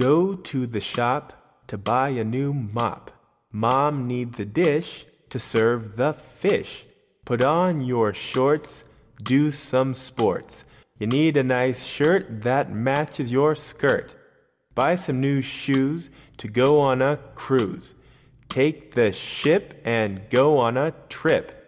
Go to the shop to buy a new mop. Mom needs a dish to serve the fish. Put on your shorts, do some sports. You need a nice shirt that matches your skirt. Buy some new shoes to go on a cruise. Take the ship and go on a trip.